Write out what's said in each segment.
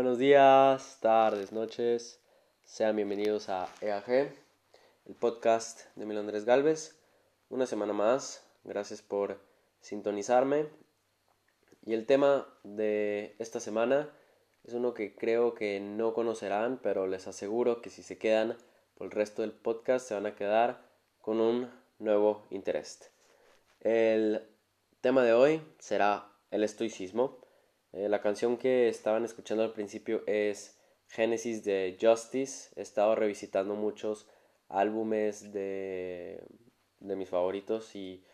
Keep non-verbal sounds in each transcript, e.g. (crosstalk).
Buenos días, tardes, noches. Sean bienvenidos a EAG, el podcast de Mil Andrés Galvez. Una semana más. Gracias por sintonizarme. Y el tema de esta semana es uno que creo que no conocerán, pero les aseguro que si se quedan por el resto del podcast se van a quedar con un nuevo interés. El tema de hoy será el estoicismo eh, la canción que estaban escuchando al principio es Genesis de Justice. He estado revisitando muchos álbumes de, de mis favoritos y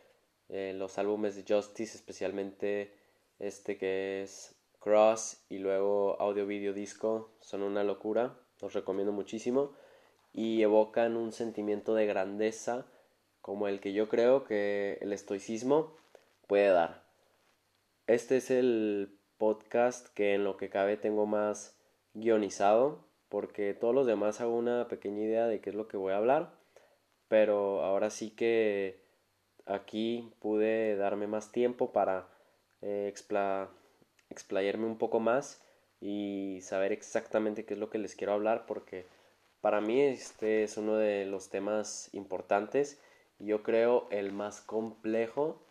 eh, los álbumes de Justice, especialmente este que es Cross y luego Audio Video Disco, son una locura. Los recomiendo muchísimo y evocan un sentimiento de grandeza como el que yo creo que el estoicismo puede dar. Este es el podcast que en lo que cabe tengo más guionizado, porque todos los demás hago una pequeña idea de qué es lo que voy a hablar, pero ahora sí que aquí pude darme más tiempo para eh, explayarme un poco más y saber exactamente qué es lo que les quiero hablar, porque para mí este es uno de los temas importantes y yo creo el más complejo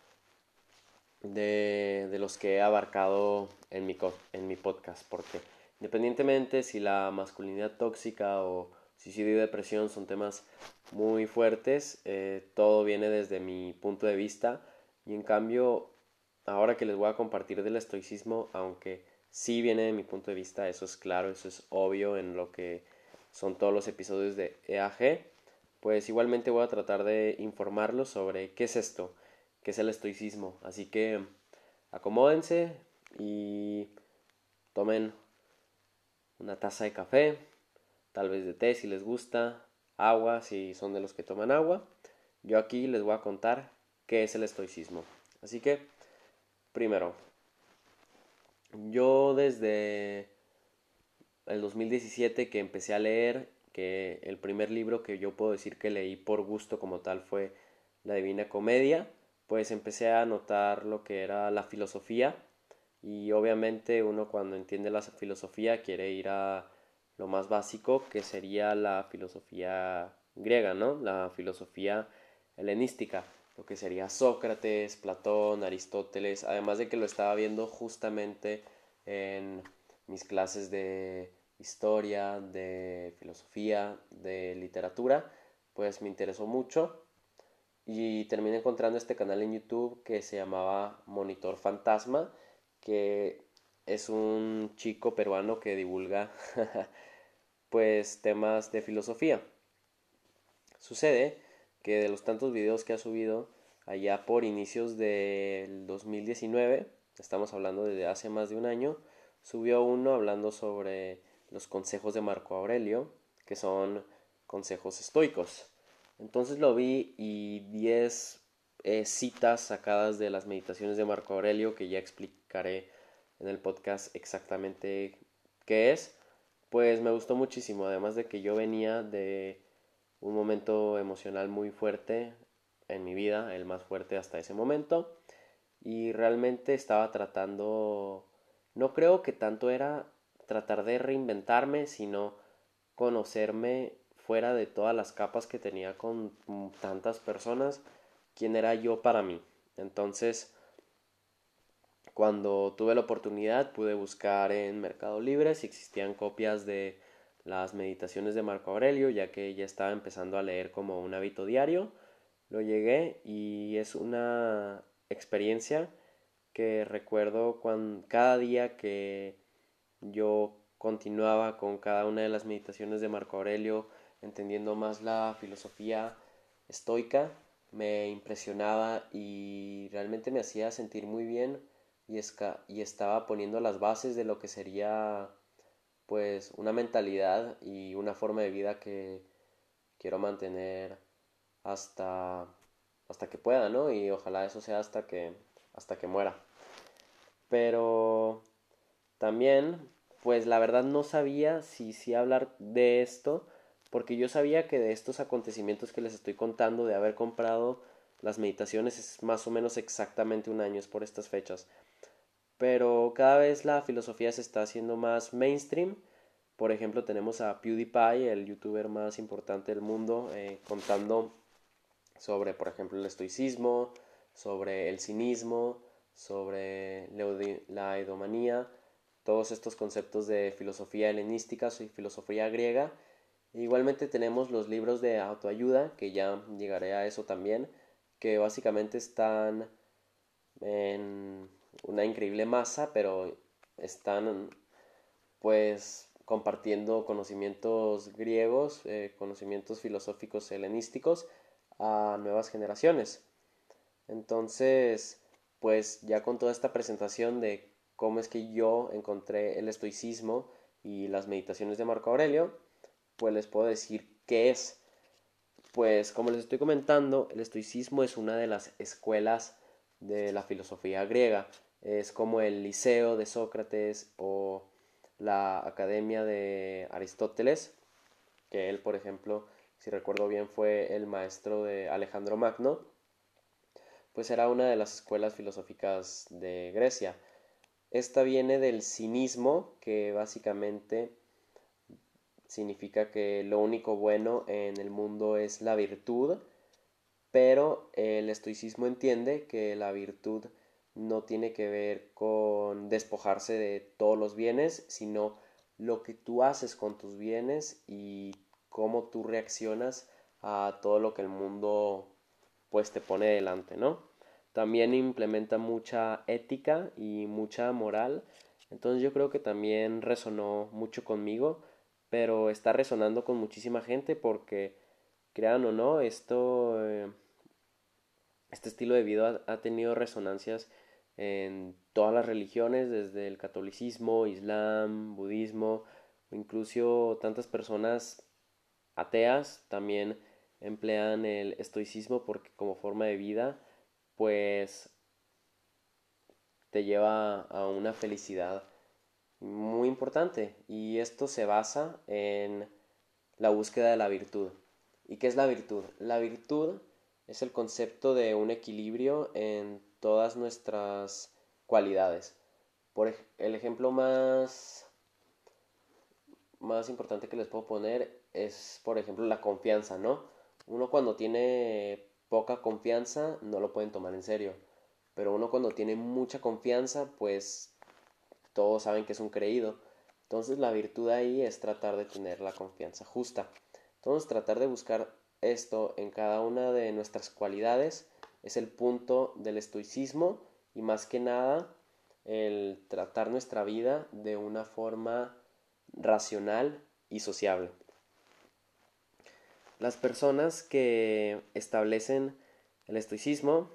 de, de los que he abarcado en mi, en mi podcast, porque independientemente si la masculinidad tóxica o suicidio y depresión son temas muy fuertes, eh, todo viene desde mi punto de vista. Y en cambio ahora que les voy a compartir del estoicismo, aunque sí viene de mi punto de vista, eso es claro, eso es obvio en lo que son todos los episodios de EAG, pues igualmente voy a tratar de informarlos sobre qué es esto, que es el estoicismo. Así que acomódense y tomen una taza de café, tal vez de té si les gusta, agua si son de los que toman agua. Yo aquí les voy a contar qué es el estoicismo. Así que, primero, yo desde el 2017 que empecé a leer, que el primer libro que yo puedo decir que leí por gusto como tal fue La Divina Comedia, pues empecé a notar lo que era la filosofía y obviamente uno cuando entiende la filosofía quiere ir a lo más básico que sería la filosofía griega, ¿no? La filosofía helenística, lo que sería Sócrates, Platón, Aristóteles, además de que lo estaba viendo justamente en mis clases de historia, de filosofía, de literatura, pues me interesó mucho y terminé encontrando este canal en YouTube que se llamaba Monitor Fantasma, que es un chico peruano que divulga (laughs) pues temas de filosofía. Sucede que de los tantos videos que ha subido allá por inicios del 2019, estamos hablando desde hace más de un año, subió uno hablando sobre los consejos de Marco Aurelio, que son consejos estoicos. Entonces lo vi y 10 eh, citas sacadas de las meditaciones de Marco Aurelio, que ya explicaré en el podcast exactamente qué es, pues me gustó muchísimo, además de que yo venía de un momento emocional muy fuerte en mi vida, el más fuerte hasta ese momento, y realmente estaba tratando, no creo que tanto era tratar de reinventarme, sino conocerme fuera de todas las capas que tenía con tantas personas, quién era yo para mí. Entonces, cuando tuve la oportunidad, pude buscar en Mercado Libre si existían copias de las meditaciones de Marco Aurelio, ya que ya estaba empezando a leer como un hábito diario. Lo llegué y es una experiencia que recuerdo cuando, cada día que yo continuaba con cada una de las meditaciones de Marco Aurelio, entendiendo más la filosofía estoica, me impresionaba y realmente me hacía sentir muy bien y, y estaba poniendo las bases de lo que sería pues una mentalidad y una forma de vida que quiero mantener hasta hasta que pueda, ¿no? Y ojalá eso sea hasta que hasta que muera. Pero también pues la verdad no sabía si si hablar de esto porque yo sabía que de estos acontecimientos que les estoy contando, de haber comprado las meditaciones, es más o menos exactamente un año, es por estas fechas. pero cada vez la filosofía se está haciendo más mainstream. Por ejemplo, tenemos a PewDiePie, el youtuber más importante del mundo, eh, contando sobre, por ejemplo, el estoicismo, sobre el cinismo, sobre la edomanía, todos estos conceptos de filosofía helenística y filosofía griega. Igualmente tenemos los libros de autoayuda, que ya llegaré a eso también, que básicamente están en una increíble masa, pero están pues compartiendo conocimientos griegos, eh, conocimientos filosóficos helenísticos a nuevas generaciones. Entonces, pues ya con toda esta presentación de cómo es que yo encontré el estoicismo y las meditaciones de Marco Aurelio, pues les puedo decir qué es. Pues como les estoy comentando, el estoicismo es una de las escuelas de la filosofía griega. Es como el Liceo de Sócrates o la Academia de Aristóteles, que él, por ejemplo, si recuerdo bien, fue el maestro de Alejandro Magno, pues era una de las escuelas filosóficas de Grecia. Esta viene del cinismo, que básicamente significa que lo único bueno en el mundo es la virtud, pero el estoicismo entiende que la virtud no tiene que ver con despojarse de todos los bienes, sino lo que tú haces con tus bienes y cómo tú reaccionas a todo lo que el mundo pues te pone delante, ¿no? También implementa mucha ética y mucha moral, entonces yo creo que también resonó mucho conmigo, pero está resonando con muchísima gente porque, crean o no, esto, eh, este estilo de vida ha tenido resonancias en todas las religiones, desde el catolicismo, islam, budismo, incluso tantas personas ateas también emplean el estoicismo porque como forma de vida pues te lleva a una felicidad muy importante y esto se basa en la búsqueda de la virtud. ¿Y qué es la virtud? La virtud es el concepto de un equilibrio en todas nuestras cualidades. Por el ejemplo más, más importante que les puedo poner es, por ejemplo, la confianza, ¿no? Uno cuando tiene poca confianza no lo pueden tomar en serio, pero uno cuando tiene mucha confianza, pues todos saben que es un creído. Entonces la virtud ahí es tratar de tener la confianza justa. Entonces tratar de buscar esto en cada una de nuestras cualidades es el punto del estoicismo y más que nada el tratar nuestra vida de una forma racional y sociable. Las personas que establecen el estoicismo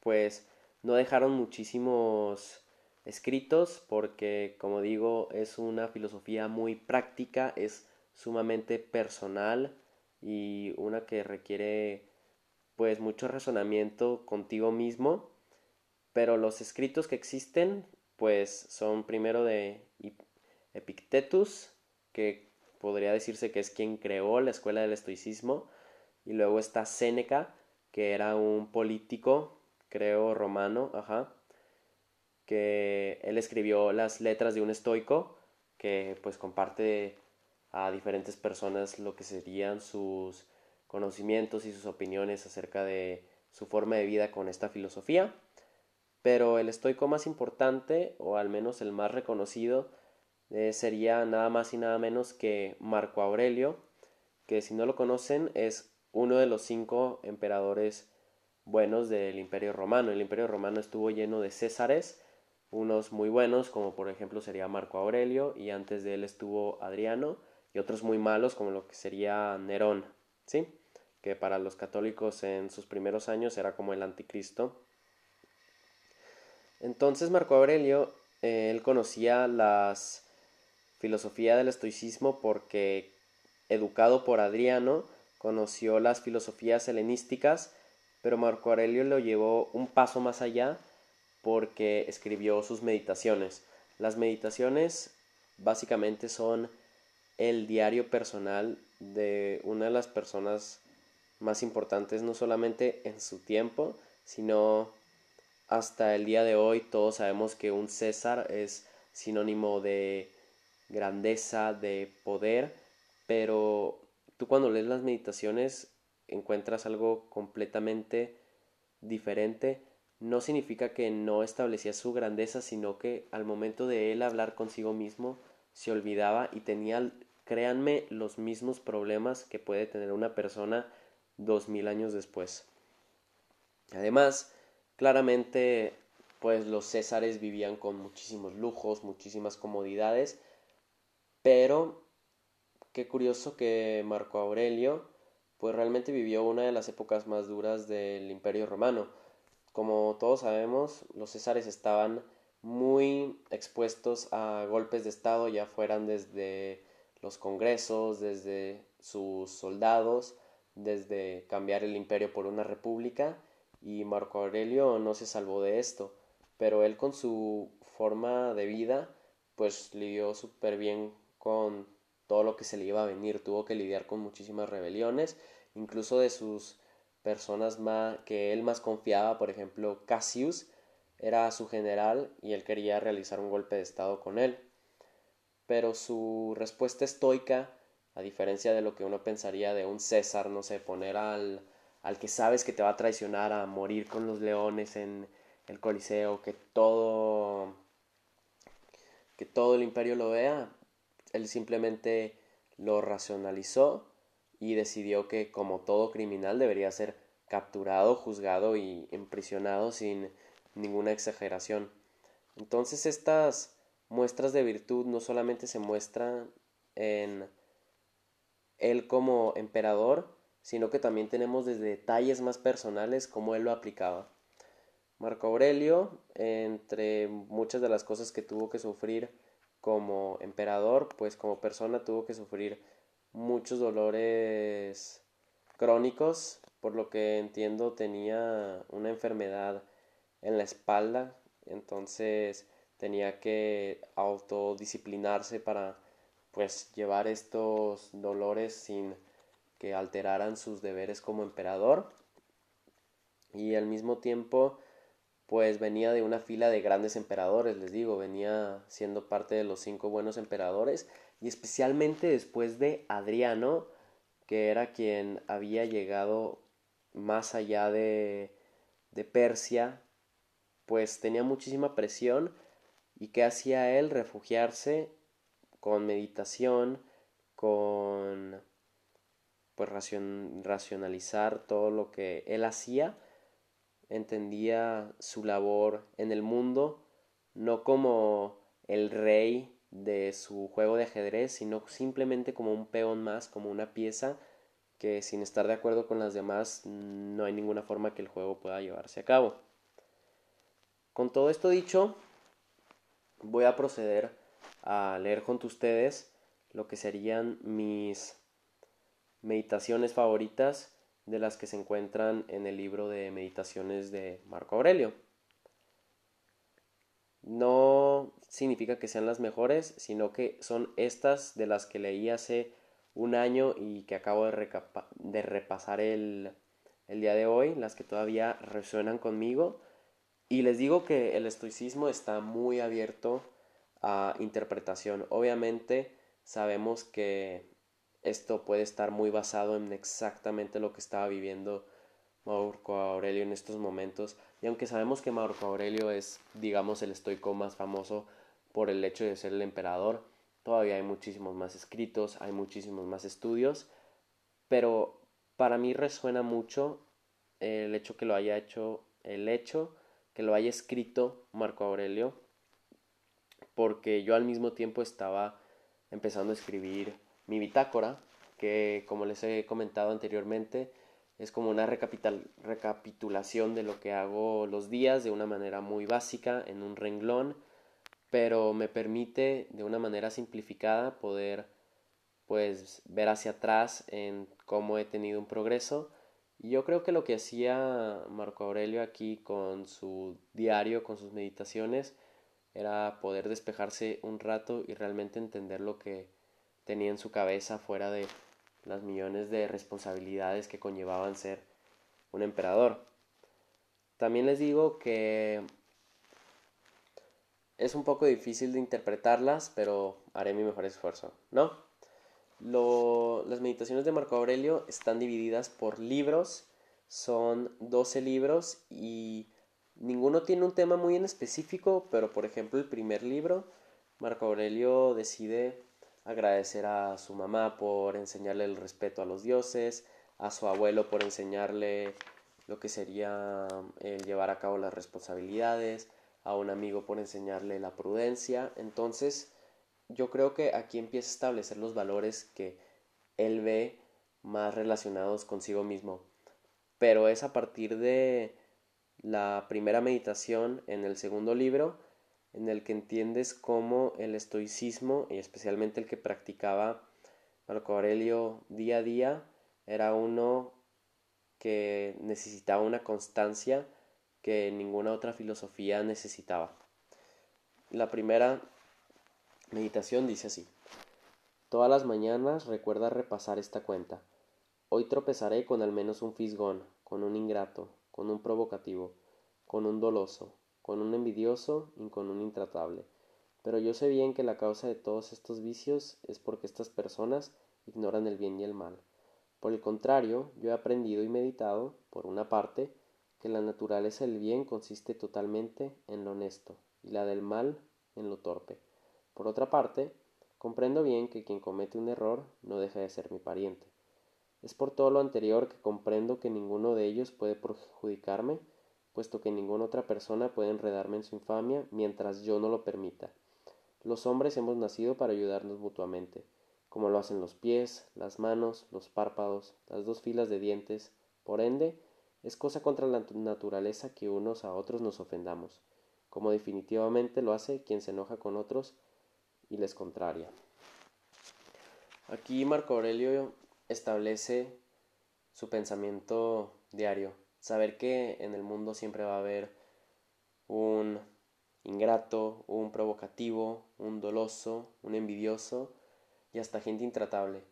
pues no dejaron muchísimos escritos porque como digo es una filosofía muy práctica, es sumamente personal y una que requiere pues mucho razonamiento contigo mismo, pero los escritos que existen pues son primero de Epictetus, que podría decirse que es quien creó la escuela del estoicismo, y luego está Séneca, que era un político, creo, romano, ajá, que él escribió las letras de un estoico, que pues comparte a diferentes personas lo que serían sus conocimientos y sus opiniones acerca de su forma de vida con esta filosofía. Pero el estoico más importante, o al menos el más reconocido, eh, sería nada más y nada menos que Marco Aurelio, que si no lo conocen es uno de los cinco emperadores buenos del Imperio Romano. El Imperio Romano estuvo lleno de césares, unos muy buenos, como por ejemplo sería Marco Aurelio, y antes de él estuvo Adriano, y otros muy malos, como lo que sería Nerón, ¿sí? que para los católicos en sus primeros años era como el anticristo. Entonces Marco Aurelio, eh, él conocía las filosofía del estoicismo porque, educado por Adriano, conoció las filosofías helenísticas, pero Marco Aurelio lo llevó un paso más allá porque escribió sus meditaciones. Las meditaciones básicamente son el diario personal de una de las personas más importantes no solamente en su tiempo, sino hasta el día de hoy todos sabemos que un César es sinónimo de grandeza, de poder, pero tú cuando lees las meditaciones encuentras algo completamente diferente. No significa que no establecía su grandeza, sino que al momento de él hablar consigo mismo se olvidaba y tenía, créanme, los mismos problemas que puede tener una persona dos mil años después. Además, claramente, pues los césares vivían con muchísimos lujos, muchísimas comodidades, pero qué curioso que Marco Aurelio pues realmente vivió una de las épocas más duras del Imperio Romano. Como todos sabemos, los césares estaban muy expuestos a golpes de Estado, ya fueran desde los congresos, desde sus soldados, desde cambiar el imperio por una república, y Marco Aurelio no se salvó de esto, pero él con su forma de vida, pues lidió súper bien con todo lo que se le iba a venir, tuvo que lidiar con muchísimas rebeliones, incluso de sus personas más que él más confiaba, por ejemplo, Cassius era su general y él quería realizar un golpe de estado con él. Pero su respuesta estoica, a diferencia de lo que uno pensaría de un César, no sé, poner al, al que sabes que te va a traicionar a morir con los leones en el Coliseo, que todo que todo el imperio lo vea, él simplemente lo racionalizó y decidió que como todo criminal debería ser capturado, juzgado y imprisionado sin ninguna exageración. Entonces estas muestras de virtud no solamente se muestran en él como emperador, sino que también tenemos desde detalles más personales cómo él lo aplicaba. Marco Aurelio, entre muchas de las cosas que tuvo que sufrir como emperador, pues como persona tuvo que sufrir muchos dolores crónicos, por lo que entiendo tenía una enfermedad en la espalda, entonces tenía que autodisciplinarse para pues llevar estos dolores sin que alteraran sus deberes como emperador. Y al mismo tiempo pues venía de una fila de grandes emperadores, les digo, venía siendo parte de los cinco buenos emperadores y especialmente después de Adriano, que era quien había llegado más allá de, de Persia, pues tenía muchísima presión y que hacía él refugiarse con meditación, con pues racionalizar todo lo que él hacía entendía su labor en el mundo no como el rey de su juego de ajedrez, sino simplemente como un peón más, como una pieza que sin estar de acuerdo con las demás no hay ninguna forma que el juego pueda llevarse a cabo. Con todo esto dicho, voy a proceder a leer junto a ustedes lo que serían mis meditaciones favoritas de las que se encuentran en el libro de meditaciones de Marco Aurelio. No significa que sean las mejores, sino que son estas de las que leí hace un año y que acabo de, de repasar el, el día de hoy, las que todavía resuenan conmigo. Y les digo que el estoicismo está muy abierto a interpretación. Obviamente sabemos que esto puede estar muy basado en exactamente lo que estaba viviendo Marco Aurelio en estos momentos. Y aunque sabemos que Marco Aurelio es, digamos, el estoico más famoso por el hecho de ser el emperador, todavía hay muchísimos más escritos, hay muchísimos más estudios, pero para mí resuena mucho el hecho que lo haya hecho, el hecho que lo haya escrito Marco Aurelio, porque yo al mismo tiempo estaba empezando a escribir mi bitácora, que como les he comentado anteriormente, es como una recapitulación de lo que hago los días de una manera muy básica en un renglón, pero me permite de una manera simplificada poder pues ver hacia atrás en cómo he tenido un progreso. Y yo creo que lo que hacía Marco Aurelio aquí con su diario, con sus meditaciones, era poder despejarse un rato y realmente entender lo que tenía en su cabeza fuera de las millones de responsabilidades que conllevaban ser un emperador. También les digo que es un poco difícil de interpretarlas, pero haré mi mejor esfuerzo, ¿no? las meditaciones de Marco Aurelio están divididas por libros, son 12 libros y ninguno tiene un tema muy en específico, pero por ejemplo el primer libro, Marco Aurelio decide agradecer a su mamá por enseñarle el respeto a los dioses, a su abuelo por enseñarle lo que sería el llevar a cabo las responsabilidades, a un amigo por enseñarle la prudencia. Entonces, yo creo que aquí empieza a establecer los valores que él ve más relacionados consigo mismo. Pero es a partir de la primera meditación en el segundo libro en el que entiendes cómo el estoicismo y especialmente el que practicaba Marco Aurelio día a día era uno que necesitaba una constancia que ninguna otra filosofía necesitaba. La primera meditación dice así. Todas las mañanas recuerda repasar esta cuenta. Hoy tropezaré con al menos un fisgón, con un ingrato, con un provocativo, con un doloso, con un envidioso y con un intratable. Pero yo sé bien que la causa de todos estos vicios es porque estas personas ignoran el bien y el mal. Por el contrario, yo he aprendido y meditado, por una parte, que la naturaleza del bien consiste totalmente en lo honesto y la del mal en lo torpe. Por otra parte, comprendo bien que quien comete un error no deja de ser mi pariente. Es por todo lo anterior que comprendo que ninguno de ellos puede perjudicarme, puesto que ninguna otra persona puede enredarme en su infamia mientras yo no lo permita. Los hombres hemos nacido para ayudarnos mutuamente, como lo hacen los pies, las manos, los párpados, las dos filas de dientes. Por ende, es cosa contra la naturaleza que unos a otros nos ofendamos, como definitivamente lo hace quien se enoja con otros y les contraria. Aquí Marco Aurelio establece su pensamiento diario, saber que en el mundo siempre va a haber un ingrato, un provocativo, un doloso, un envidioso y hasta gente intratable.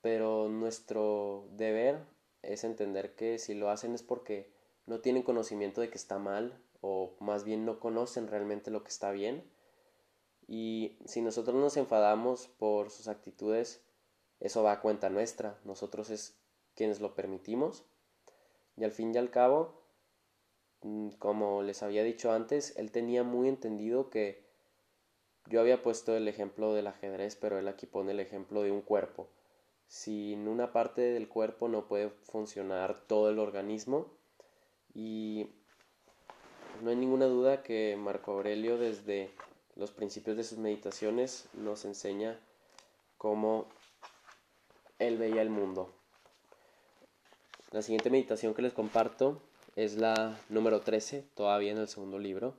Pero nuestro deber es entender que si lo hacen es porque no tienen conocimiento de que está mal o más bien no conocen realmente lo que está bien. Y si nosotros nos enfadamos por sus actitudes, eso va a cuenta nuestra. Nosotros es quienes lo permitimos. Y al fin y al cabo, mm, como les había dicho antes, él tenía muy entendido que yo había puesto el ejemplo del ajedrez, pero él aquí pone el ejemplo de un cuerpo. Sin una parte del cuerpo no puede funcionar todo el organismo y no hay ninguna duda que Marco Aurelio desde los principios de sus meditaciones nos enseña cómo él veía el mundo. La siguiente meditación que les comparto es la número 13, todavía en el segundo libro,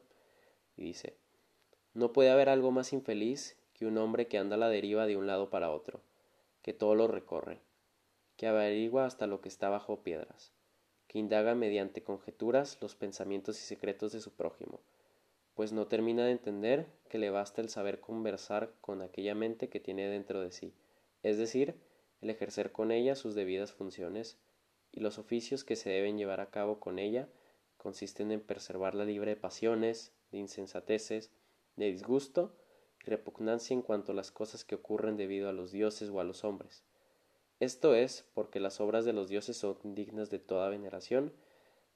y dice, no puede haber algo más infeliz que un hombre que anda a la deriva de un lado para otro que todo lo recorre, que averigua hasta lo que está bajo piedras, que indaga mediante conjeturas los pensamientos y secretos de su prójimo, pues no termina de entender que le basta el saber conversar con aquella mente que tiene dentro de sí, es decir, el ejercer con ella sus debidas funciones, y los oficios que se deben llevar a cabo con ella consisten en preservarla libre de pasiones, de insensateces, de disgusto repugnancia en cuanto a las cosas que ocurren debido a los dioses o a los hombres. Esto es porque las obras de los dioses son dignas de toda veneración,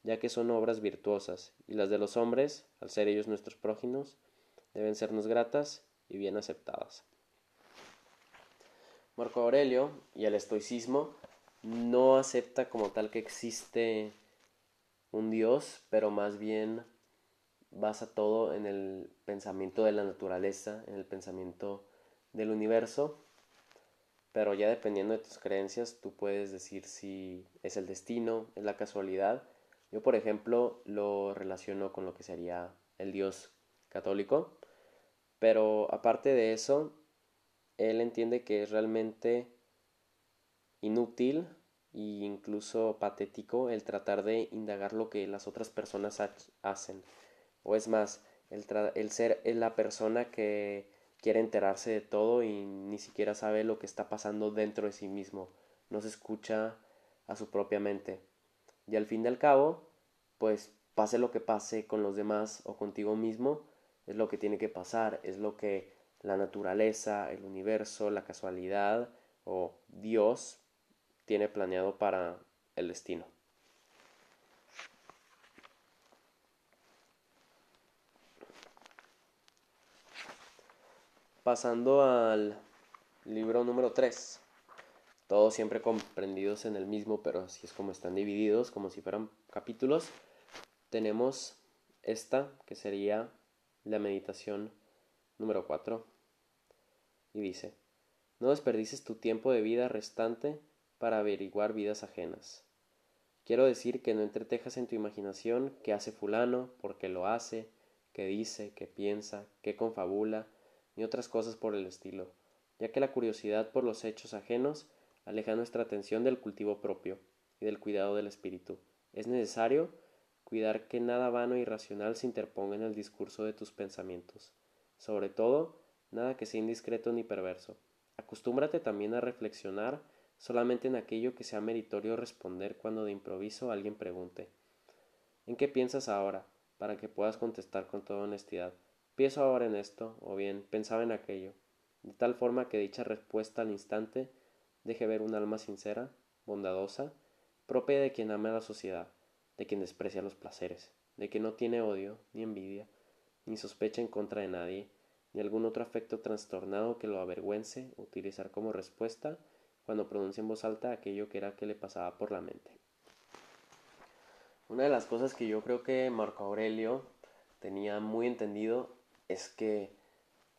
ya que son obras virtuosas, y las de los hombres, al ser ellos nuestros prójimos, deben sernos gratas y bien aceptadas. Marco Aurelio y el estoicismo no acepta como tal que existe un dios, pero más bien basa todo en el pensamiento de la naturaleza, en el pensamiento del universo, pero ya dependiendo de tus creencias, tú puedes decir si es el destino, es la casualidad. Yo, por ejemplo, lo relaciono con lo que sería el Dios católico, pero aparte de eso, él entiende que es realmente inútil e incluso patético el tratar de indagar lo que las otras personas hacen o es más, el, el ser la persona que quiere enterarse de todo y ni siquiera sabe lo que está pasando dentro de sí mismo, no se escucha a su propia mente. Y al fin y al cabo, pues pase lo que pase con los demás o contigo mismo, es lo que tiene que pasar, es lo que la naturaleza, el universo, la casualidad o Dios tiene planeado para el destino. Pasando al libro número 3. Todos siempre comprendidos en el mismo, pero así es como están divididos, como si fueran capítulos. Tenemos esta, que sería la meditación número 4. Y dice, no desperdices tu tiempo de vida restante para averiguar vidas ajenas. Quiero decir que no entretejas en tu imaginación qué hace fulano, por qué lo hace, qué dice, qué piensa, qué confabula, ni otras cosas por el estilo, ya que la curiosidad por los hechos ajenos aleja nuestra atención del cultivo propio y del cuidado del espíritu. Es necesario cuidar que nada vano e irracional se interponga en el discurso de tus pensamientos. Sobre todo, nada que sea indiscreto ni perverso. Acostúmbrate también a reflexionar solamente en aquello que sea meritorio responder cuando de improviso alguien pregunte ¿En qué piensas ahora? para que puedas contestar con toda honestidad. Pienso ahora en esto, o bien pensaba en aquello, de tal forma que dicha respuesta al instante deje ver un alma sincera, bondadosa, propia de quien ama la sociedad, de quien desprecia los placeres, de quien no tiene odio, ni envidia, ni sospecha en contra de nadie, ni algún otro afecto trastornado que lo avergüence utilizar como respuesta cuando pronuncia en voz alta aquello que era que le pasaba por la mente. Una de las cosas que yo creo que Marco Aurelio tenía muy entendido es que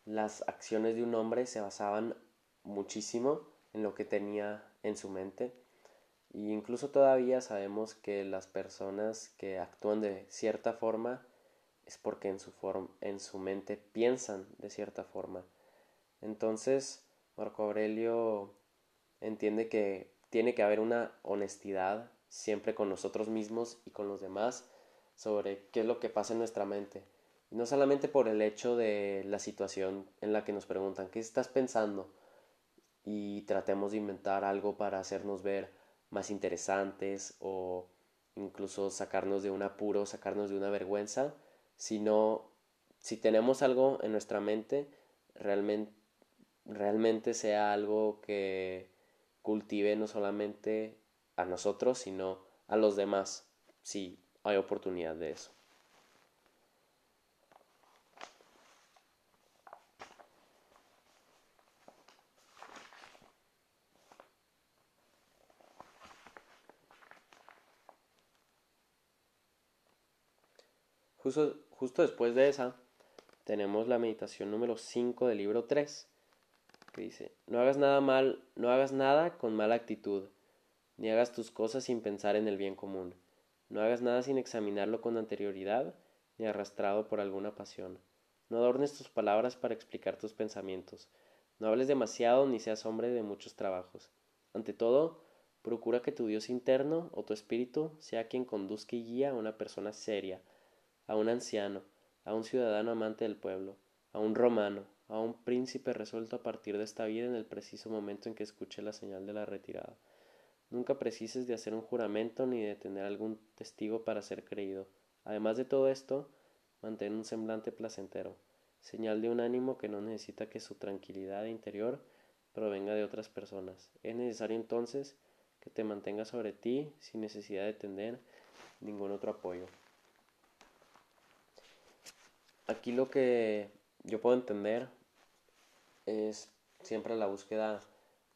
las acciones de un hombre se basaban muchísimo en lo que tenía en su mente. E incluso todavía sabemos que las personas que actúan de cierta forma es porque en su, en su mente piensan de cierta forma. Entonces, Marco Aurelio entiende que tiene que haber una honestidad siempre con nosotros mismos y con los demás sobre qué es lo que pasa en nuestra mente. Y no solamente por el hecho de la situación en la que nos preguntan, ¿qué estás pensando? Y tratemos de inventar algo para hacernos ver más interesantes o incluso sacarnos de un apuro, sacarnos de una vergüenza, sino si tenemos algo en nuestra mente, realmente, realmente sea algo que cultive no solamente a nosotros, sino a los demás, si hay oportunidad de eso. Justo, justo después de esa, tenemos la meditación número 5 del libro 3, que dice, no hagas nada mal, no hagas nada con mala actitud, ni hagas tus cosas sin pensar en el bien común, no hagas nada sin examinarlo con anterioridad, ni arrastrado por alguna pasión. No adornes tus palabras para explicar tus pensamientos, no hables demasiado ni seas hombre de muchos trabajos. Ante todo, procura que tu Dios interno o tu espíritu sea quien conduzca y guía a una persona seria, a un anciano, a un ciudadano amante del pueblo, a un romano, a un príncipe resuelto a partir de esta vida en el preciso momento en que escuche la señal de la retirada. Nunca precises de hacer un juramento ni de tener algún testigo para ser creído. Además de todo esto, mantén un semblante placentero, señal de un ánimo que no necesita que su tranquilidad interior provenga de otras personas. Es necesario entonces que te mantengas sobre ti sin necesidad de tener ningún otro apoyo. Aquí lo que yo puedo entender es siempre la búsqueda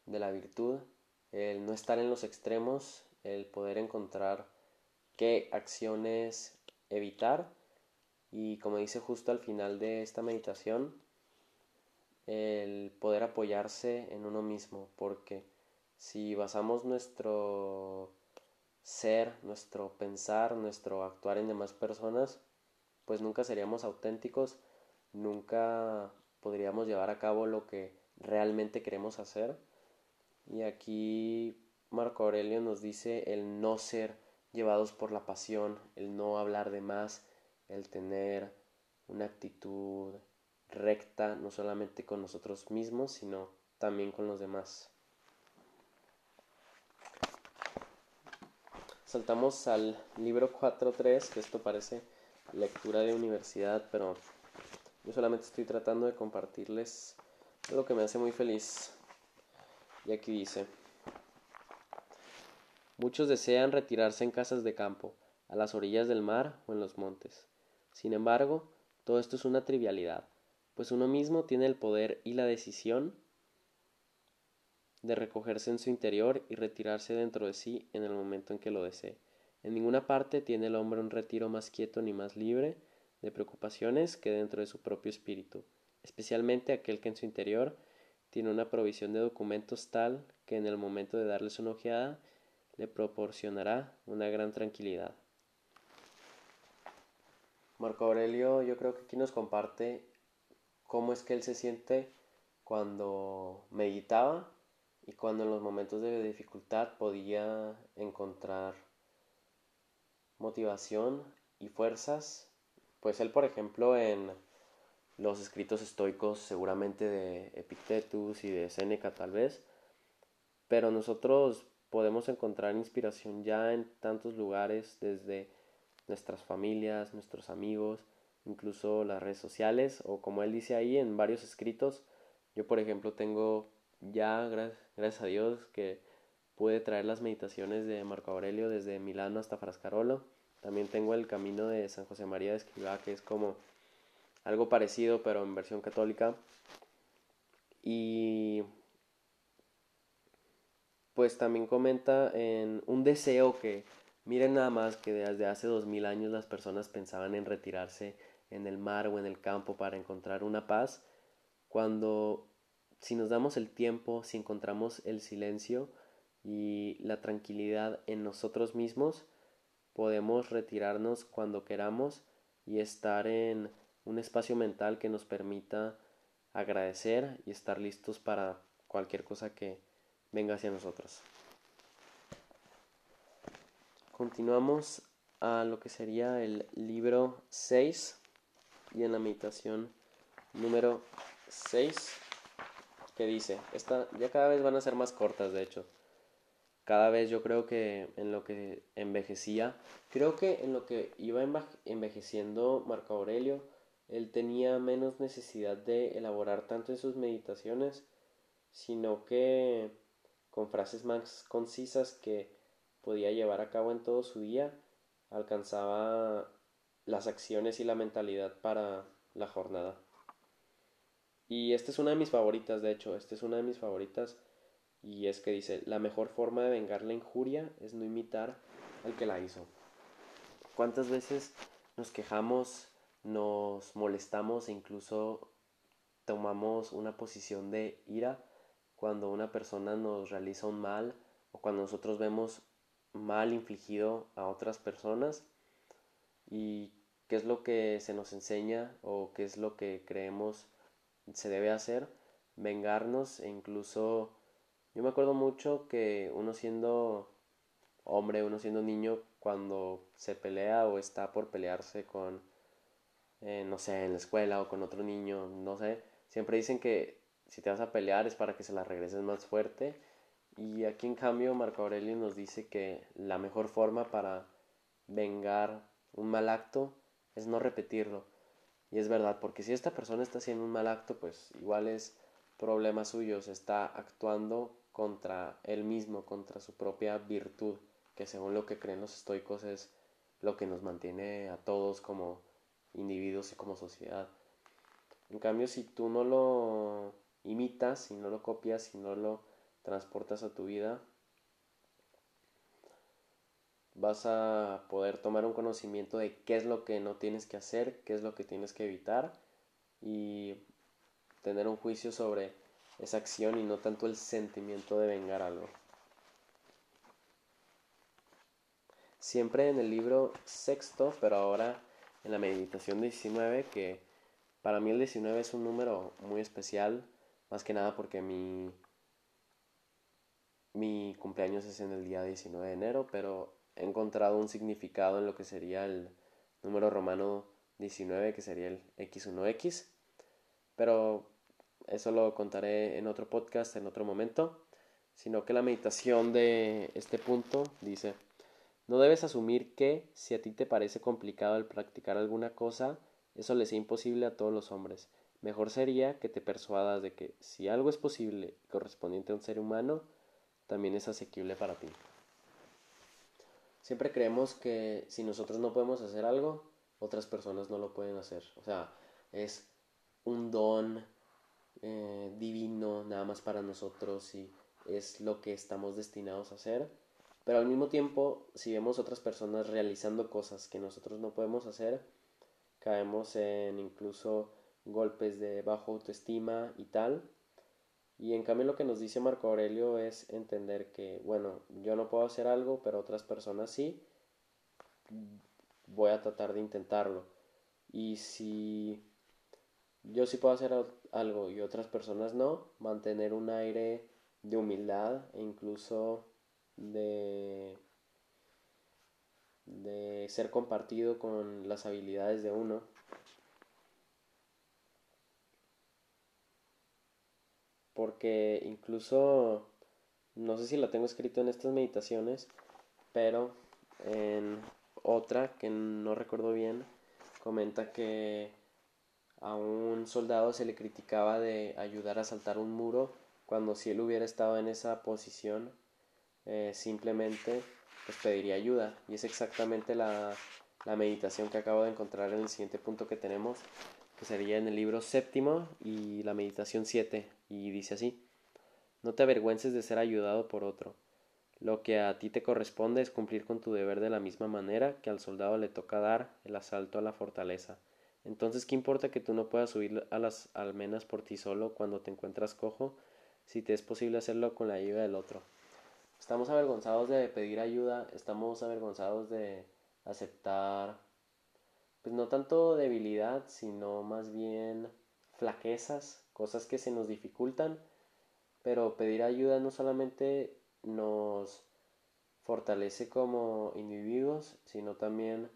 de la virtud, el no estar en los extremos, el poder encontrar qué acciones evitar. Y como dice justo al final de esta meditación, el poder apoyarse en uno mismo, porque si basamos nuestro ser, nuestro pensar, nuestro actuar en demás personas, pues nunca seríamos auténticos, nunca podríamos llevar a cabo lo que realmente queremos hacer. Y aquí Marco Aurelio nos dice el no ser llevados por la pasión, el no hablar de más, el tener una actitud recta, no solamente con nosotros mismos, sino también con los demás. saltamos al libro 4.3, que esto parece lectura de universidad, pero yo solamente estoy tratando de compartirles lo que me hace muy feliz. Y aquí dice, muchos desean retirarse en casas de campo, a las orillas del mar o en los montes. Sin embargo, todo esto es una trivialidad, pues uno mismo tiene el poder y la decisión de recogerse en su interior y retirarse dentro de sí en el momento en que lo desee. En ninguna parte tiene el hombre un retiro más quieto ni más libre de preocupaciones que dentro de su propio espíritu, especialmente aquel que en su interior tiene una provisión de documentos tal que en el momento de darles una ojeada le proporcionará una gran tranquilidad. Marco Aurelio yo creo que aquí nos comparte cómo es que él se siente cuando meditaba y cuando en los momentos de dificultad podía encontrar motivación y fuerzas. Pues él, por ejemplo, en los escritos estoicos, seguramente de Epictetus y de Séneca tal vez, pero nosotros podemos encontrar inspiración ya en tantos lugares, desde nuestras familias, nuestros amigos, incluso las redes sociales, o como él dice ahí en varios escritos, yo por ejemplo tengo ya, gracias a Dios, que pude traer las meditaciones de Marco Aurelio desde Milano hasta Frascarolo. También tengo el camino de San José María de Escribá, que es como algo parecido, pero en versión católica. Y pues también comenta en un deseo que, miren nada más que desde hace dos mil años las personas pensaban en retirarse en el mar o en el campo para encontrar una paz, cuando si nos damos el tiempo, si encontramos el silencio y la tranquilidad en nosotros mismos, podemos retirarnos cuando queramos y estar en un espacio mental que nos permita agradecer y estar listos para cualquier cosa que venga hacia nosotros. Continuamos a lo que sería el libro 6 y en la meditación número 6 que dice, esta, ya cada vez van a ser más cortas, de hecho. Cada vez yo creo que en lo que envejecía, creo que en lo que iba envejeciendo Marco Aurelio, él tenía menos necesidad de elaborar tanto en sus meditaciones, sino que con frases más concisas que podía llevar a cabo en todo su día, alcanzaba las acciones y la mentalidad para la jornada. Y esta es una de mis favoritas, de hecho, esta es una de mis favoritas. Y es que dice, la mejor forma de vengar la injuria es no imitar al que la hizo. ¿Cuántas veces nos quejamos, nos molestamos e incluso tomamos una posición de ira cuando una persona nos realiza un mal o cuando nosotros vemos mal infligido a otras personas? ¿Y qué es lo que se nos enseña o qué es lo que creemos? se debe hacer, vengarnos e incluso yo me acuerdo mucho que uno siendo hombre, uno siendo niño, cuando se pelea o está por pelearse con, eh, no sé, en la escuela o con otro niño, no sé, siempre dicen que si te vas a pelear es para que se la regreses más fuerte. Y aquí en cambio Marco Aurelio nos dice que la mejor forma para vengar un mal acto es no repetirlo. Y es verdad, porque si esta persona está haciendo un mal acto, pues igual es problema suyo, se está actuando contra él mismo, contra su propia virtud, que según lo que creen los estoicos es lo que nos mantiene a todos como individuos y como sociedad. En cambio, si tú no lo imitas, si no lo copias, si no lo transportas a tu vida, vas a poder tomar un conocimiento de qué es lo que no tienes que hacer, qué es lo que tienes que evitar y tener un juicio sobre esa acción y no tanto el sentimiento de vengar algo. Siempre en el libro sexto, pero ahora en la meditación 19, que para mí el 19 es un número muy especial, más que nada porque mi, mi cumpleaños es en el día 19 de enero, pero he encontrado un significado en lo que sería el número romano 19, que sería el X1X. Pero eso lo contaré en otro podcast, en otro momento. Sino que la meditación de este punto dice, No debes asumir que, si a ti te parece complicado el practicar alguna cosa, eso le sea imposible a todos los hombres. Mejor sería que te persuadas de que si algo es posible y correspondiente a un ser humano, también es asequible para ti. Siempre creemos que si nosotros no podemos hacer algo, otras personas no lo pueden hacer. O sea, es un don eh, divino nada más para nosotros y es lo que estamos destinados a hacer. Pero al mismo tiempo, si vemos otras personas realizando cosas que nosotros no podemos hacer, caemos en incluso golpes de bajo autoestima y tal. Y en cambio lo que nos dice Marco Aurelio es entender que, bueno, yo no puedo hacer algo, pero otras personas sí. Voy a tratar de intentarlo. Y si yo sí puedo hacer algo y otras personas no, mantener un aire de humildad e incluso de, de ser compartido con las habilidades de uno. Porque incluso, no sé si la tengo escrito en estas meditaciones, pero en otra que no recuerdo bien, comenta que a un soldado se le criticaba de ayudar a saltar un muro cuando si él hubiera estado en esa posición eh, simplemente pues pediría ayuda y es exactamente la, la meditación que acabo de encontrar en el siguiente punto que tenemos que sería en el libro séptimo y la meditación 7, y dice así, no te avergüences de ser ayudado por otro. Lo que a ti te corresponde es cumplir con tu deber de la misma manera que al soldado le toca dar el asalto a la fortaleza. Entonces, ¿qué importa que tú no puedas subir a las almenas por ti solo cuando te encuentras cojo, si te es posible hacerlo con la ayuda del otro? Estamos avergonzados de pedir ayuda, estamos avergonzados de aceptar pues no tanto debilidad, sino más bien flaquezas, cosas que se nos dificultan, pero pedir ayuda no solamente nos fortalece como individuos, sino también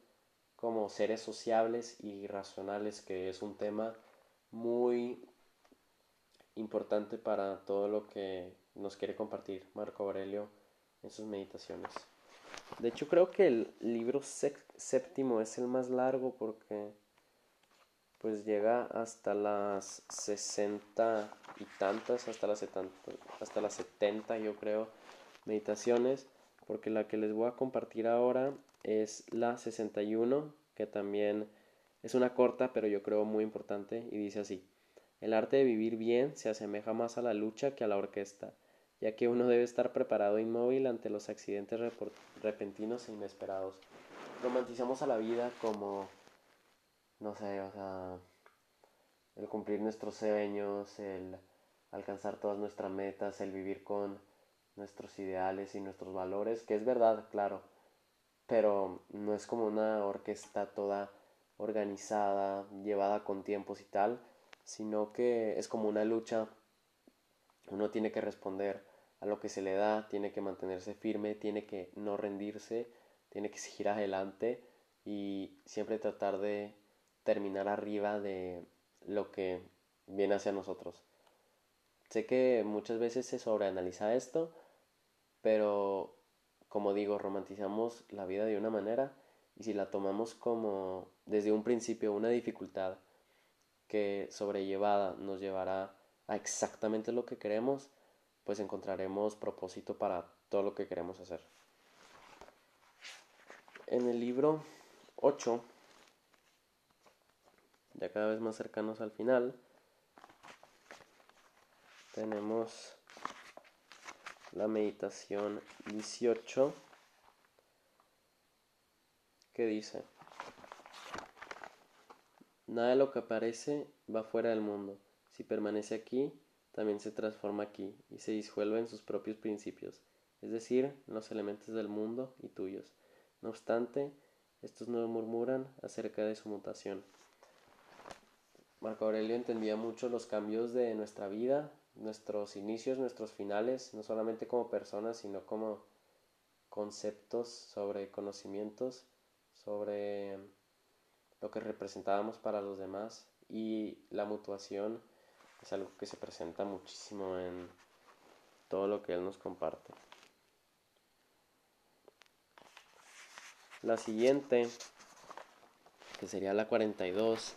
como seres sociables y racionales, que es un tema muy importante para todo lo que nos quiere compartir Marco Aurelio en sus meditaciones. De hecho, creo que el libro séptimo es el más largo porque pues llega hasta las sesenta y tantas, hasta las 70, hasta las 70 yo creo, meditaciones, porque la que les voy a compartir ahora es la 61, que también es una corta, pero yo creo muy importante, y dice así, el arte de vivir bien se asemeja más a la lucha que a la orquesta ya que uno debe estar preparado e inmóvil ante los accidentes repentinos e inesperados. Romantizamos a la vida como, no sé, o sea, el cumplir nuestros sueños, el alcanzar todas nuestras metas, el vivir con nuestros ideales y nuestros valores, que es verdad, claro, pero no es como una orquesta toda organizada, llevada con tiempos y tal, sino que es como una lucha. Uno tiene que responder a lo que se le da, tiene que mantenerse firme, tiene que no rendirse, tiene que seguir adelante y siempre tratar de terminar arriba de lo que viene hacia nosotros. Sé que muchas veces se sobreanaliza esto, pero como digo, romantizamos la vida de una manera y si la tomamos como desde un principio una dificultad que sobrellevada nos llevará a exactamente lo que queremos, pues encontraremos propósito para todo lo que queremos hacer. En el libro 8, ya cada vez más cercanos al final, tenemos la meditación 18 que dice, nada de lo que aparece va fuera del mundo, si permanece aquí, también se transforma aquí y se disuelve en sus propios principios, es decir, en los elementos del mundo y tuyos. No obstante, estos no murmuran acerca de su mutación. Marco Aurelio entendía mucho los cambios de nuestra vida, nuestros inicios, nuestros finales, no solamente como personas, sino como conceptos sobre conocimientos, sobre lo que representábamos para los demás y la mutuación es algo que se presenta muchísimo en todo lo que Él nos comparte. La siguiente, que sería la 42,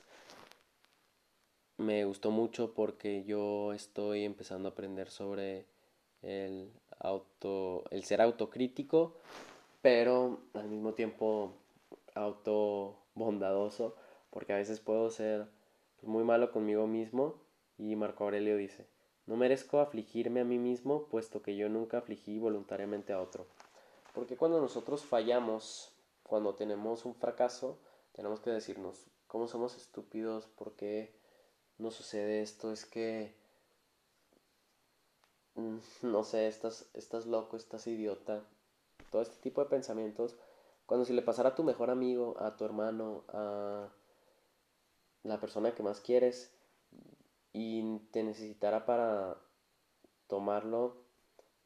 me gustó mucho porque yo estoy empezando a aprender sobre el auto el ser autocrítico, pero al mismo tiempo auto bondadoso, porque a veces puedo ser muy malo conmigo mismo y Marco Aurelio dice, no merezco afligirme a mí mismo, puesto que yo nunca afligí voluntariamente a otro. Porque cuando nosotros fallamos, cuando tenemos un fracaso, tenemos que decirnos, ¿cómo somos estúpidos? ¿Por qué nos sucede esto? Es que, (laughs) no sé, estás, estás loco, estás idiota. Todo este tipo de pensamientos, cuando si le pasara a tu mejor amigo, a tu hermano, a la persona que más quieres, y te necesitara para tomarlo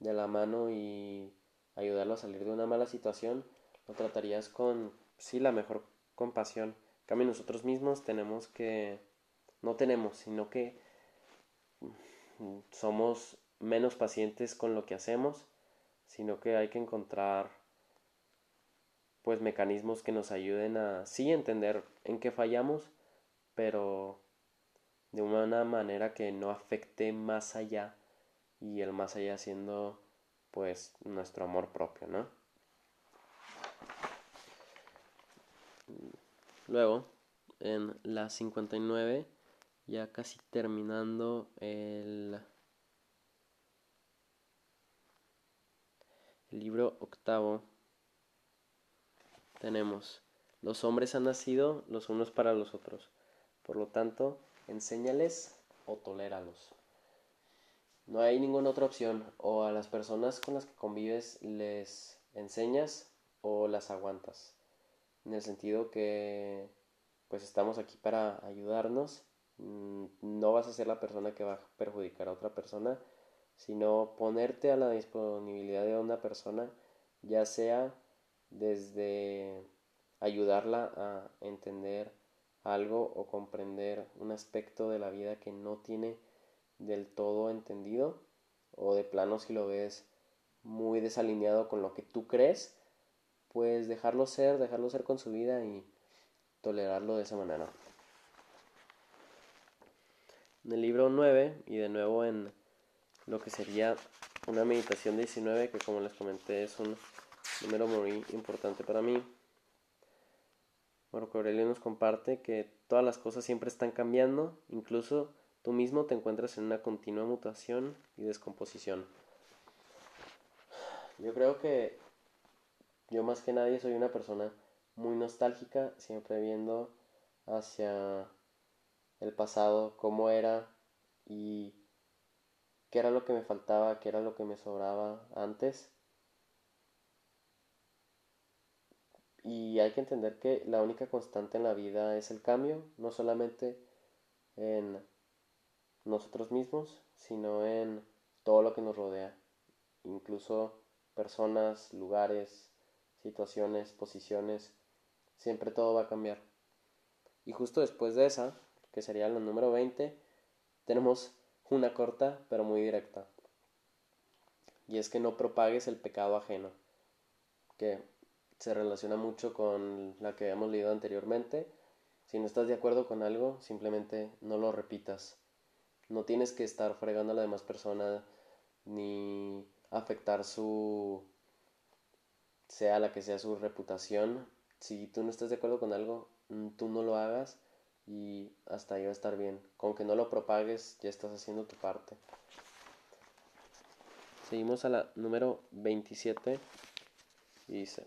de la mano y ayudarlo a salir de una mala situación, lo tratarías con, sí, la mejor compasión. En cambio, nosotros mismos tenemos que, no tenemos, sino que somos menos pacientes con lo que hacemos, sino que hay que encontrar pues mecanismos que nos ayuden a sí entender en qué fallamos, pero de una manera que no afecte más allá y el más allá siendo pues nuestro amor propio, ¿no? Luego, en la 59, ya casi terminando el, libro octavo, tenemos, los hombres han nacido los unos para los otros, por lo tanto, enséñales o toléralos. No hay ninguna otra opción. O a las personas con las que convives les enseñas o las aguantas. En el sentido que pues estamos aquí para ayudarnos. Mm, no vas a ser la persona que va a perjudicar a otra persona, sino ponerte a la disponibilidad de una persona, ya sea desde ayudarla a entender algo o comprender un aspecto de la vida que no tiene del todo entendido o de plano si lo ves muy desalineado con lo que tú crees, pues dejarlo ser, dejarlo ser con su vida y tolerarlo de esa manera. En el libro 9 y de nuevo en lo que sería una meditación 19 que como les comenté es un número muy importante para mí Marco Aurelio nos comparte que todas las cosas siempre están cambiando, incluso tú mismo te encuentras en una continua mutación y descomposición. Yo creo que yo más que nadie soy una persona muy nostálgica, siempre viendo hacia el pasado, cómo era y qué era lo que me faltaba, qué era lo que me sobraba antes. Y hay que entender que la única constante en la vida es el cambio, no solamente en nosotros mismos, sino en todo lo que nos rodea, incluso personas, lugares, situaciones, posiciones, siempre todo va a cambiar. Y justo después de esa, que sería la número 20, tenemos una corta pero muy directa. Y es que no propagues el pecado ajeno. Que se relaciona mucho con la que hemos leído anteriormente. Si no estás de acuerdo con algo, simplemente no lo repitas. No tienes que estar fregando a la demás persona ni afectar su sea la que sea su reputación. Si tú no estás de acuerdo con algo, mm, tú no lo hagas y hasta ahí va a estar bien. Con que no lo propagues, ya estás haciendo tu parte. Seguimos a la número 27 y dice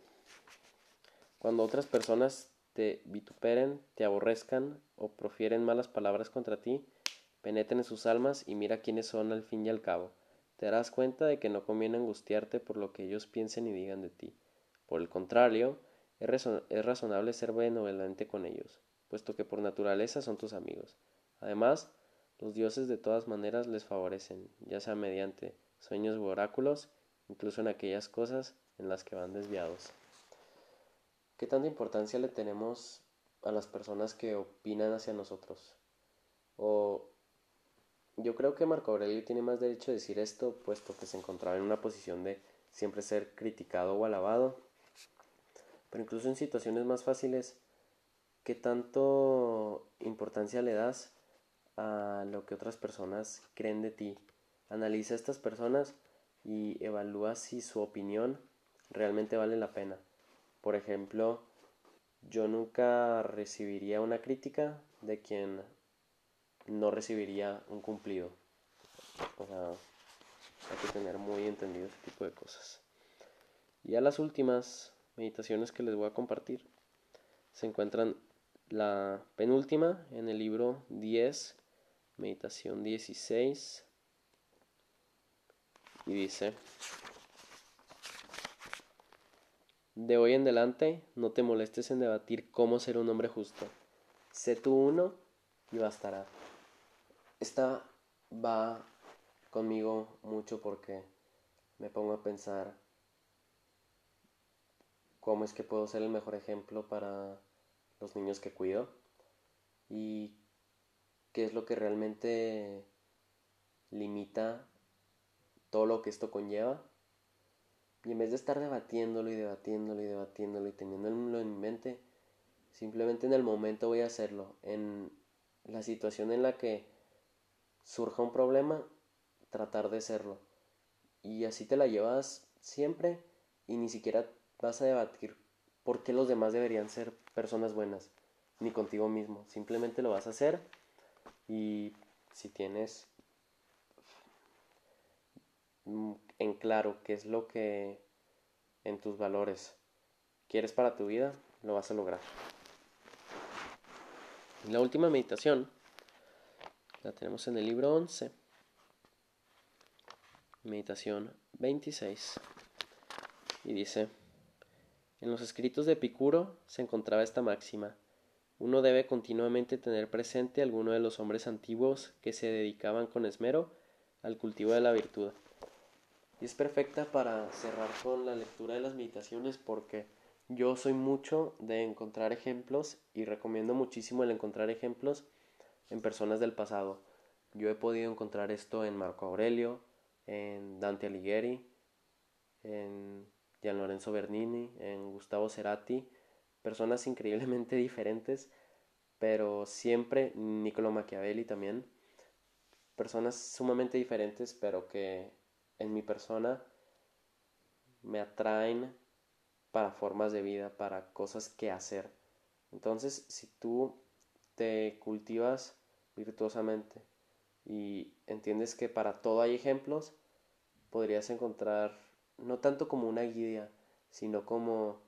cuando otras personas te vituperen, te aborrezcan o profieren malas palabras contra ti, penetren en sus almas y mira quiénes son al fin y al cabo. Te darás cuenta de que no conviene angustiarte por lo que ellos piensen y digan de ti. Por el contrario, es, razonable ser benevolente con ellos, puesto que por naturaleza son tus amigos. Además, los dioses de todas maneras les favorecen, ya sea mediante sueños u oráculos, incluso en aquellas cosas en las que van desviados. ¿Qué tanta importancia le tenemos a las personas que opinan hacia nosotros? O yo creo que Marco Aurelio tiene más derecho a decir esto, puesto que se encontraba en una posición de siempre ser criticado o alabado. pero incluso en situaciones más fáciles, ¿qué tanto importancia le das a lo que otras personas creen de ti? Analiza a estas personas y evalúa si su opinión realmente vale la pena. Por ejemplo, yo nunca recibiría una crítica de quien no recibiría un cumplido. O sea, hay que tener muy entendido ese tipo de cosas. Y a las últimas meditaciones que les voy a compartir se encuentran la penúltima en el libro 10, meditación 16, y dice, de hoy en adelante no te molestes en debatir cómo ser un hombre justo. Sé tú uno y bastará. Esta va conmigo mucho porque me pongo a pensar cómo es que puedo ser el mejor ejemplo para los niños que cuido y qué es lo que realmente limita todo lo que esto conlleva. Y en vez de estar debatiéndolo y debatiéndolo y debatiéndolo y teniéndolo en mi mente, simplemente en el momento voy a hacerlo. En la situación en la que surja un problema, tratar de serlo. Y así te la llevas siempre y ni siquiera vas a debatir por qué los demás deberían ser personas buenas, ni contigo mismo. Simplemente lo vas a hacer y si tienes en claro qué es lo que en tus valores quieres para tu vida, lo vas a lograr. La última meditación la tenemos en el libro 11, meditación 26, y dice, en los escritos de Epicuro se encontraba esta máxima, uno debe continuamente tener presente alguno de los hombres antiguos que se dedicaban con esmero al cultivo de la virtud. Y es perfecta para cerrar con la lectura de las meditaciones porque yo soy mucho de encontrar ejemplos y recomiendo muchísimo el encontrar ejemplos en personas del pasado. Yo he podido encontrar esto en Marco Aurelio, en Dante Alighieri, en Gian Lorenzo Bernini, en Gustavo Cerati, personas increíblemente (laughs) diferentes, pero siempre Niccolo Machiavelli también, personas sumamente diferentes, pero que en mi persona me atraen para formas de vida, para cosas que hacer. Entonces, si tú te cultivas virtuosamente y entiendes que para todo hay ejemplos, podrías encontrar no tanto como una guía, sino como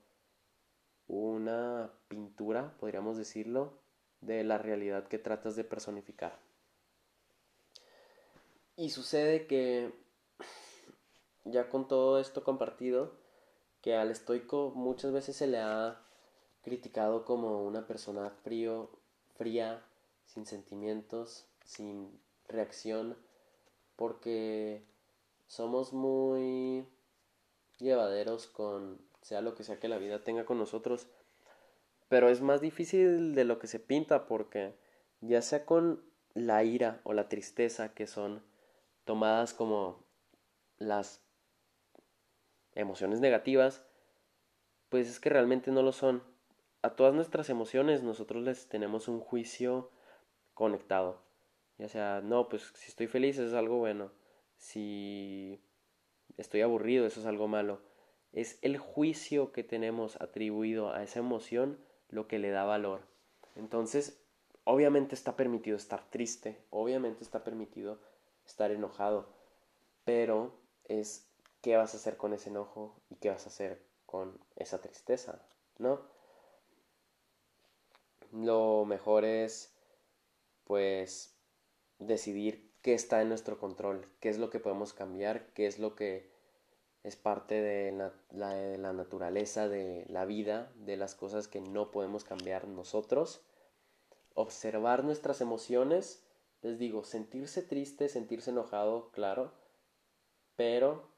una pintura, podríamos decirlo, de la realidad que tratas de personificar. Y sucede que ya con todo esto compartido, que al estoico muchas veces se le ha criticado como una persona frío, fría, sin sentimientos, sin reacción, porque somos muy llevaderos con sea lo que sea que la vida tenga con nosotros, pero es más difícil de lo que se pinta porque ya sea con la ira o la tristeza que son tomadas como las emociones negativas, pues es que realmente no lo son. A todas nuestras emociones nosotros les tenemos un juicio conectado. Ya sea, no, pues si estoy feliz es algo bueno. Si estoy aburrido eso es algo malo. Es el juicio que tenemos atribuido a esa emoción lo que le da valor. Entonces, obviamente está permitido estar triste, obviamente está permitido estar enojado, pero es qué vas a hacer con ese enojo y qué vas a hacer con esa tristeza, ¿no? Lo mejor es, pues, decidir qué está en nuestro control, qué es lo que podemos cambiar, qué es lo que es parte de la, naturaleza, de la vida, de las cosas que no podemos cambiar nosotros. Observar nuestras emociones, les digo, sentirse triste, sentirse enojado, claro, pero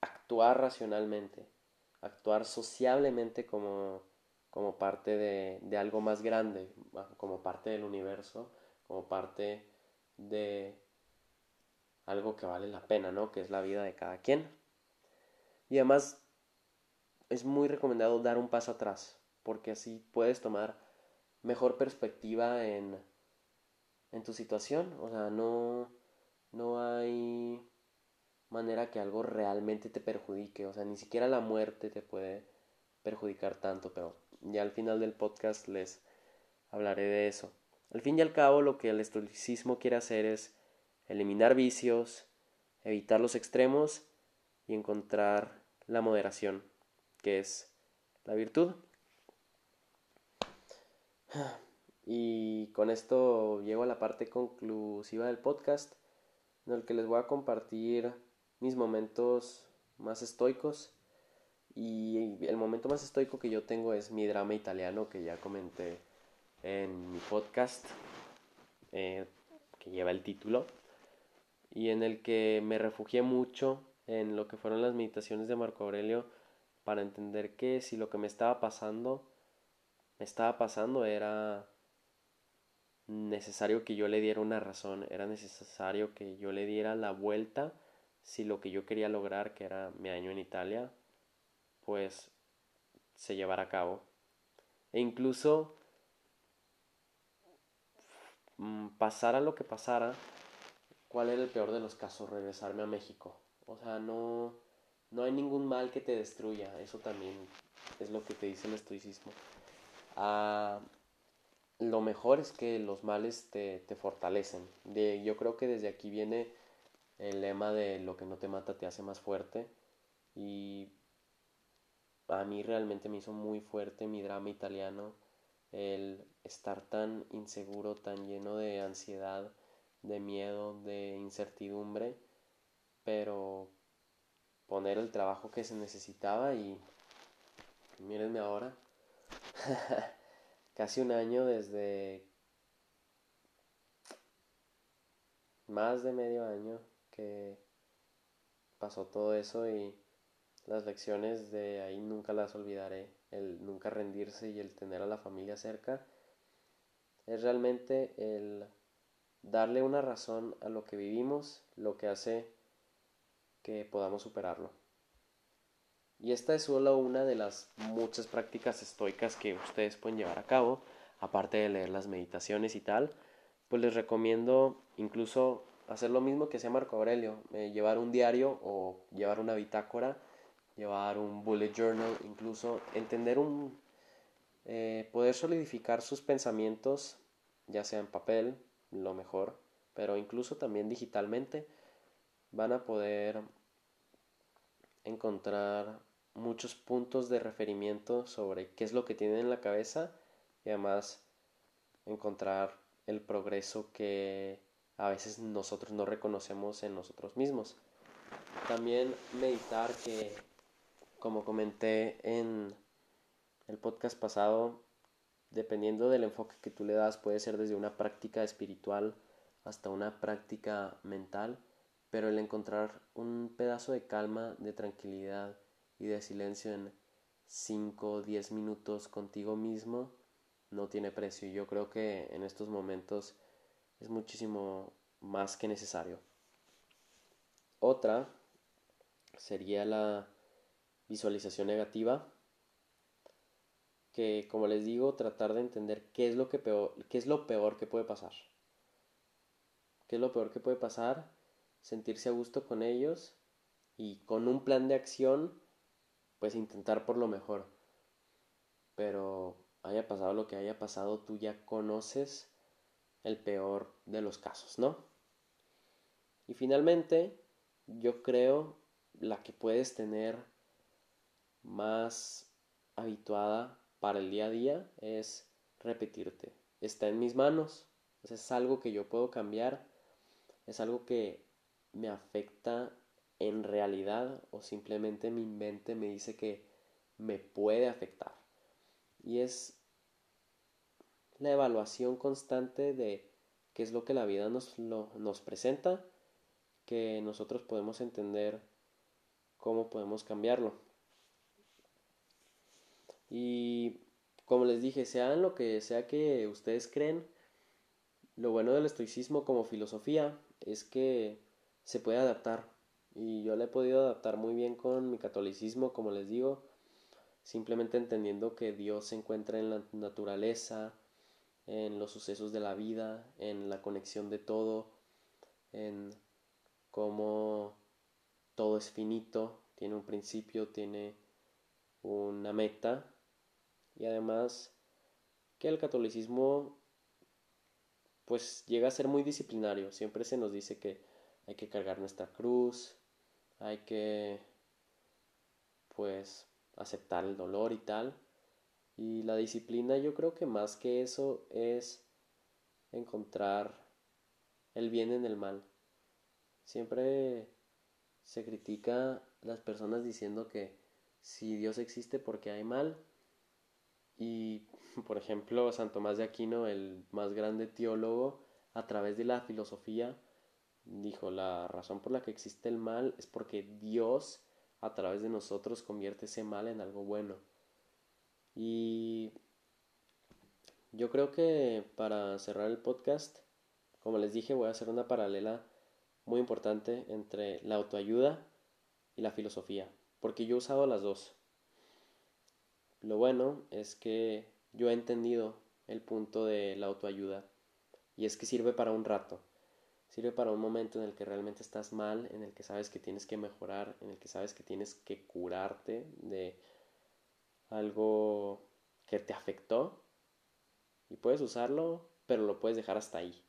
actuar racionalmente, actuar sociablemente como, como parte de algo más grande, como parte del universo, como parte de algo que vale la pena, ¿no? Que es la vida de cada quien. Y además, es muy recomendado dar un paso atrás, porque así puedes tomar mejor perspectiva en, en tu situación. O sea, no, no hay manera que algo realmente te perjudique. O sea, ni siquiera la muerte te puede perjudicar tanto, pero ya al final del podcast les hablaré de eso. Al fin y al cabo, lo que el estoicismo quiere hacer es eliminar vicios, evitar los extremos y encontrar la moderación, que es la virtud. Y con esto llego a la parte conclusiva del podcast, en el que les voy a compartir mis momentos más estoicos. Y el momento más estoico que yo tengo es mi drama italiano, que ya comenté en mi podcast, eh, que lleva el título, y en el que me refugié mucho en lo que fueron las meditaciones de Marco Aurelio para entender que si lo que me estaba pasando, me estaba pasando era necesario que yo le diera una razón, era necesario que yo le diera la vuelta si lo que yo quería lograr, que era mi año en Italia, pues se llevara a cabo. E incluso mm, pasara lo que pasara, ¿cuál era el peor de los casos? Regresarme a México. O sea, no, no hay ningún mal que te destruya. Eso también es lo que te dice el estoicismo. Ah, lo mejor es que los males te, te fortalecen. De, yo creo que desde aquí viene el lema de lo que no te mata te hace más fuerte. Y a mí realmente me hizo muy fuerte mi drama italiano. El estar tan inseguro, tan lleno de ansiedad, de miedo, de incertidumbre. Pero poner el trabajo que se necesitaba y mírenme ahora. (laughs) Casi un año desde más de medio año que pasó todo eso y las lecciones de ahí nunca las olvidaré. El nunca rendirse y el tener a la familia cerca es realmente el darle una razón a lo que vivimos, lo que hace que podamos superarlo. Y esta es solo una de las muchas prácticas estoicas que ustedes pueden llevar a cabo, aparte de leer las meditaciones y tal, pues les recomiendo incluso hacer lo mismo que hacía Marco Aurelio, eh, llevar un diario o llevar una bitácora, llevar un bullet journal, incluso entender un... Eh, poder solidificar sus pensamientos, ya sea en papel, lo mejor, pero incluso también digitalmente, van a poder encontrar muchos puntos de referimiento sobre qué es lo que tienen en la cabeza y además encontrar el progreso que a veces nosotros no reconocemos en nosotros mismos. También meditar que, como comenté en el podcast pasado, dependiendo del enfoque que tú le das, puede ser desde una práctica espiritual hasta una práctica mental, pero el encontrar un pedazo de calma, de tranquilidad y de silencio en 5 o 10 minutos contigo mismo no tiene precio. Y yo creo que en estos momentos es muchísimo más que necesario. Otra sería la visualización negativa, que como les digo, tratar de entender qué es lo que peor, qué es lo peor que puede pasar. ¿Qué es lo peor que puede pasar? Sentirse a gusto con ellos y con un plan de acción, pues intentar por lo mejor. Pero haya pasado lo que haya pasado, tú ya conoces el peor de los casos, ¿no? Y finalmente, yo creo la que puedes tener más habituada para el día a día es repetirte. Está en mis manos, es algo que yo puedo cambiar, es algo que me afecta en realidad o simplemente mi mente me dice que me puede afectar. Y es la evaluación constante de qué es lo que la vida nos, nos presenta, que nosotros podemos entender cómo podemos cambiarlo. Y como les dije, sean lo que sea que ustedes creen, lo bueno del estoicismo como filosofía es que se puede adaptar. Y yo le he podido adaptar muy bien con mi catolicismo, como les digo. simplemente entendiendo que Dios se encuentra en la naturaleza, en los sucesos de la vida, en la conexión de todo, en cómo todo es finito, tiene un principio, tiene una meta y además que el catolicismo pues llega a ser muy disciplinario, siempre se nos dice que hay que cargar nuestra cruz, hay que pues aceptar el dolor y tal. Y la disciplina yo creo que más que eso es encontrar el bien en el mal. Siempre se critica a las personas diciendo que si Dios existe porque hay mal. Y (laughs) por ejemplo, San Tomás de Aquino, el más grande teólogo, a través de la filosofía, dijo, la razón por la que existe el mal es porque Dios a través de nosotros convierte ese mal en algo bueno. Y yo creo que para cerrar el podcast, como les dije, voy a hacer una paralela muy importante entre la autoayuda y la filosofía, porque yo he usado las dos. Lo bueno es que yo he entendido el punto de la autoayuda y es que sirve para un rato. Sirve para un momento en el que realmente estás mal, en el que sabes que tienes que mejorar, en el que sabes que tienes que curarte de algo que te afectó y puedes usarlo, pero lo puedes dejar hasta ahí.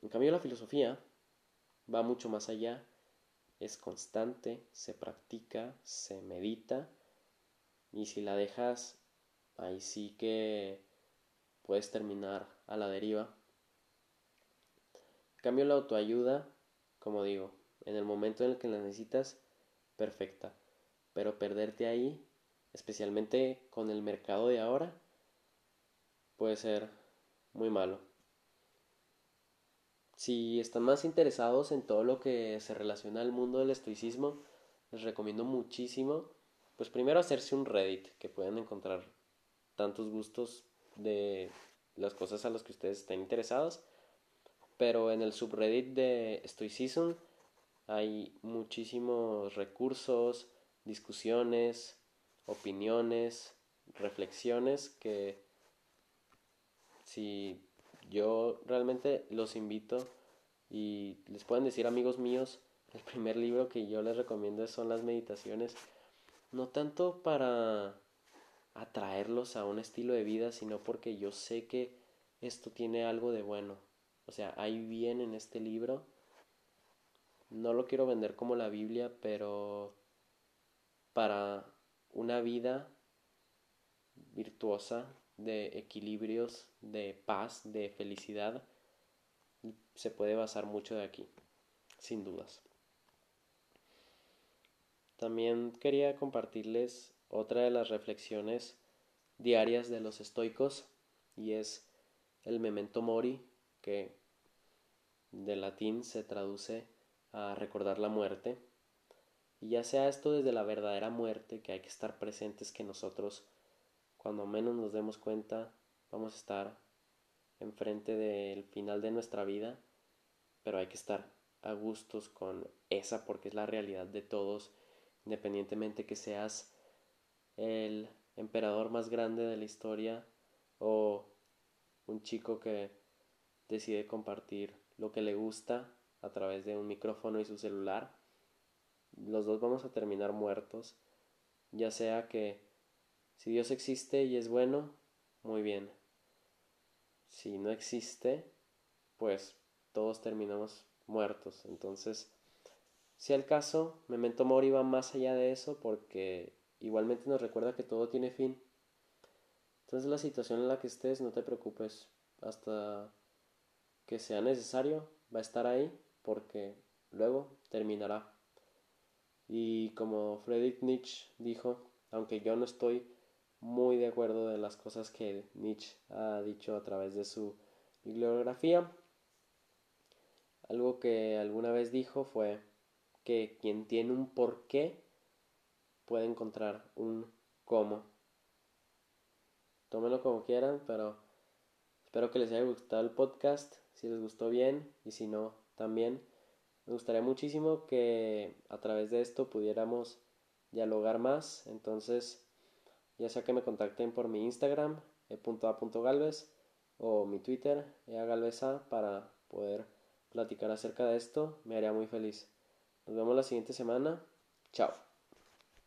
En cambio la filosofía va mucho más allá, es constante, se practica, se medita y si la dejas ahí sí que puedes terminar a la deriva. Cambio la autoayuda, como digo, en el momento en el que la necesitas, perfecta, pero perderte ahí, especialmente con el mercado de ahora, puede ser muy malo. Si están más interesados en todo lo que se relaciona al mundo del estoicismo, les recomiendo muchísimo, pues primero hacerse un Reddit, que pueden encontrar tantos gustos de las cosas a las que ustedes estén interesados. Pero en el subreddit de Stoicism hay muchísimos recursos, discusiones, opiniones, reflexiones que si yo realmente los invito y les pueden decir amigos míos, el primer libro que yo les recomiendo son las meditaciones, no tanto para atraerlos a un estilo de vida, sino porque yo sé que esto tiene algo de bueno. O sea, hay bien en este libro. No lo quiero vender como la Biblia, pero para una vida virtuosa, de equilibrios, de paz, de felicidad, se puede basar mucho de aquí, sin dudas. También quería compartirles otra de las reflexiones diarias de los estoicos y es el memento mori, que de latín se traduce a recordar la muerte. Y ya sea esto desde la verdadera muerte, que hay que estar presentes que nosotros, cuando menos nos demos cuenta, vamos a estar enfrente del final de nuestra vida, pero hay que estar a gustos con esa porque es la realidad de todos, independientemente que seas el emperador más grande de la historia o un chico que decide compartir lo que le gusta a través de un micrófono y su celular, los dos vamos a terminar muertos, ya sea que si Dios existe y es bueno, muy bien. Si no existe, pues todos terminamos muertos. Entonces, si al caso, Memento Mori va más allá de eso porque igualmente nos recuerda que todo tiene fin. Entonces la situación en la que estés, no te preocupes hasta que sea necesario, va a estar ahí porque luego terminará. Y como Friedrich Nietzsche dijo, aunque yo no estoy muy de acuerdo de las cosas que Nietzsche ha dicho a través de su bibliografía, algo que alguna vez dijo fue que quien tiene un porqué puede encontrar un cómo. Tómenlo como quieran, pero espero que les haya gustado el podcast. Si les gustó bien y si no, también. Me gustaría muchísimo que a través de esto pudiéramos dialogar más. Entonces, ya sea que me contacten por mi Instagram, e.a.galvez, o mi Twitter, eagalveza, para poder platicar acerca de esto, me haría muy feliz. Nos vemos la siguiente semana. Chao.